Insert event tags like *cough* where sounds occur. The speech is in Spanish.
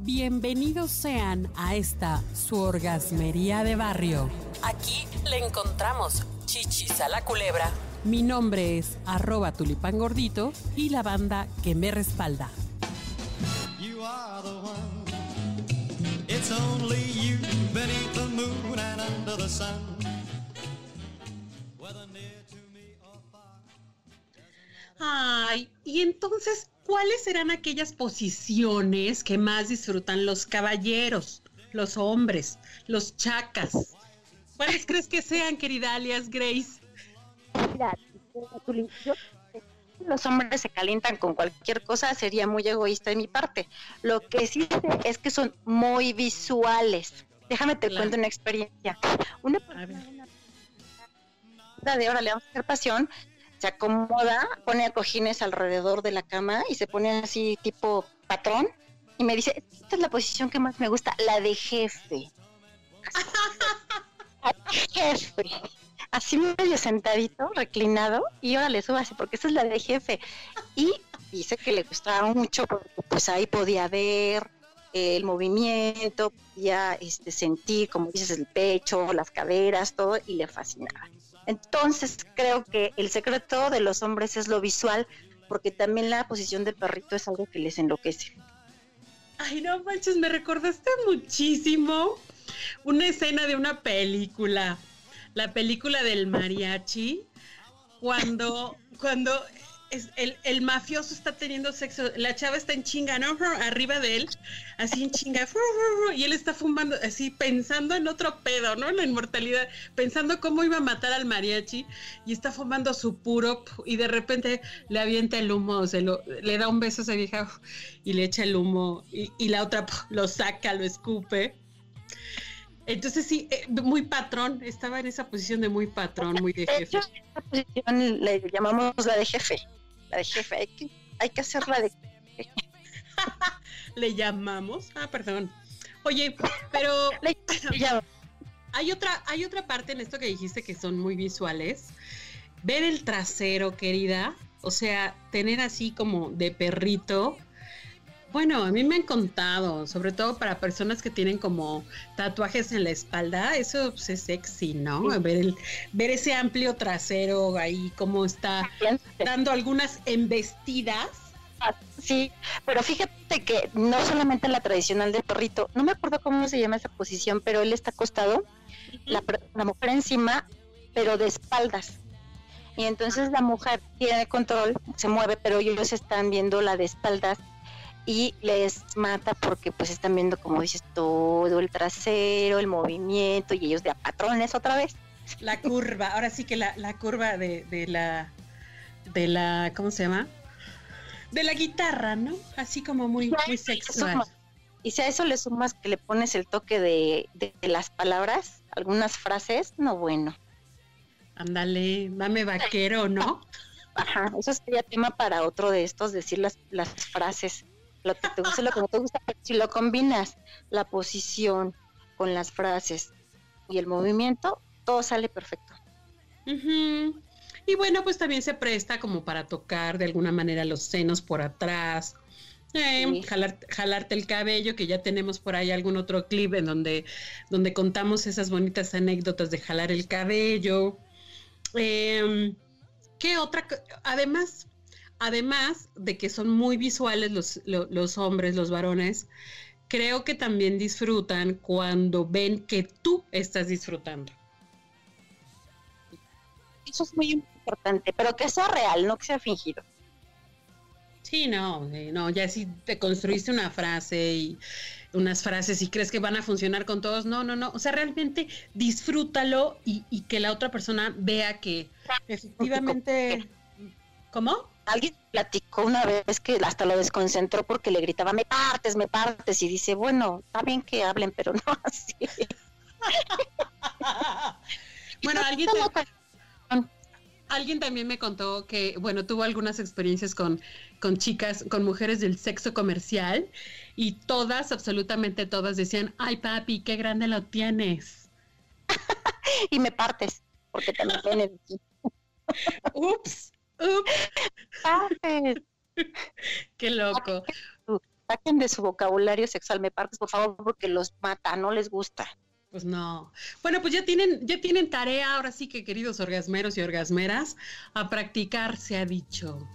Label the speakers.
Speaker 1: Bienvenidos sean a esta su orgasmería de barrio. Aquí le encontramos chichis a la culebra. Mi nombre es arroba tulipán gordito y la banda que me respalda.
Speaker 2: You are the one. It's only you beneath the moon and under the sun. Whether near to me or far.
Speaker 3: Ay, y entonces, ¿cuáles serán aquellas posiciones que más disfrutan los caballeros, los hombres, los chacas? ¿Cuáles crees que sean, querida alias Grace?
Speaker 4: Mira, los hombres se calientan con cualquier cosa, sería muy egoísta de mi parte. Lo que sí sé es que son muy visuales. Déjame te
Speaker 3: Claro.
Speaker 4: cuento una experiencia. Una persona de ahora le vamos a hacer pasión, se acomoda, pone cojines alrededor de la cama y se pone así tipo patrón y me dice, esta es la posición que más me gusta, la de jefe. *laughs* La de jefe. Así medio sentadito, reclinado, y ahora le subo así, porque esa es la de jefe. Y dice que le gustaba mucho, porque pues ahí podía ver el movimiento, podía este, sentir, como dices, el pecho, las caderas, todo, y le fascinaba. Entonces creo que el secreto de los hombres es lo visual, porque también la posición del perrito es algo que les enloquece.
Speaker 3: Ay, no manches, me recordaste muchísimo una escena de una película, la película del mariachi, cuando, cuando el, mafioso está teniendo sexo, la chava está en chinga, ¿no? *laughs* Arriba de él, así en chinga, *laughs* y él está fumando, así pensando en otro pedo, ¿no? La inmortalidad, pensando cómo iba a matar al mariachi, y está fumando su puro, y de repente le avienta el humo, se lo, le da un beso a esa vieja *laughs* y le echa el humo, y, la otra lo saca, lo escupe. Entonces sí, eh, muy patrón, estaba en esa posición de muy patrón, muy de jefe.
Speaker 4: esta posición le llamamos la de jefe. La de jefe, hay que, hay que hacerla de *laughs*
Speaker 3: Le llamamos. Ah, perdón. Oye, pero *laughs*
Speaker 4: le-
Speaker 3: hay otra, hay otra parte en esto que dijiste que son muy visuales. Ver el trasero, querida. O sea, tener así como de perrito. Bueno, a mí me han contado, sobre todo para personas que tienen como tatuajes en la espalda, eso pues, es sexy, ¿no? Ver, el, ver ese amplio trasero ahí, cómo está dando algunas embestidas.
Speaker 4: Sí, pero fíjate que no solamente la tradicional del perrito, no me acuerdo cómo se llama esa posición, pero él está acostado, la, la mujer encima, pero de espaldas. Y entonces la mujer tiene control, se mueve, pero ellos están viendo la de espaldas y les mata porque pues están viendo, como dices, todo el trasero, el movimiento y ellos de a patrones otra vez.
Speaker 3: La curva, ahora sí que la, la curva de, de la, de la, ¿cómo se llama? De la guitarra, ¿no? Así como muy, muy sexual.
Speaker 4: Y si a eso le sumas que le pones el toque de, de- de las palabras, algunas frases, no bueno.
Speaker 3: Ándale, dame vaquero, ¿no?
Speaker 4: Ajá, eso sería tema para otro de estos, decir las, las frases, lo que te gusta, lo que no te gusta, pero si lo combinas, la posición con las frases y el movimiento, todo sale perfecto.
Speaker 3: Y bueno, pues también se presta como para tocar de alguna manera los senos por atrás. eh,
Speaker 4: Sí.
Speaker 3: jalar- jalarte el cabello, que ya tenemos por ahí algún otro clip en donde, donde contamos esas bonitas anécdotas de jalar el cabello. Em, ¿Qué otra? Además, además de que son muy visuales los, lo- los hombres, los varones, creo que también disfrutan cuando ven que tú estás disfrutando.
Speaker 4: Eso es muy importante, pero que sea real, no que sea fingido.
Speaker 3: Sí, no, eh, no, ya si te construiste una frase y unas frases y crees que van a funcionar con todos, no, no, no, o sea, realmente disfrútalo y, y que la otra persona vea que efectivamente, ¿cómo?
Speaker 4: Alguien platicó una vez que hasta lo desconcentró porque le gritaba, me partes, me partes, y dice, bueno, está bien que hablen, pero no *laughs* así. *laughs*
Speaker 3: bueno, alguien,
Speaker 4: Solo
Speaker 3: te- alguien también me contó que, bueno, tuvo algunas experiencias con, con chicas, con mujeres del sexo comercial y todas, absolutamente todas decían, ay papi, qué grande lo tienes. *laughs*
Speaker 4: y me partes, porque también.
Speaker 3: Ups, ups.
Speaker 4: Partes.
Speaker 3: Qué loco.
Speaker 4: saquen de su vocabulario sexual, me partes, por favor, porque los mata, no les gusta.
Speaker 3: Pues no. Bueno, pues ya tienen, ya tienen tarea, ahora sí que queridos orgasmeros y orgasmeras, a practicar, se ha dicho.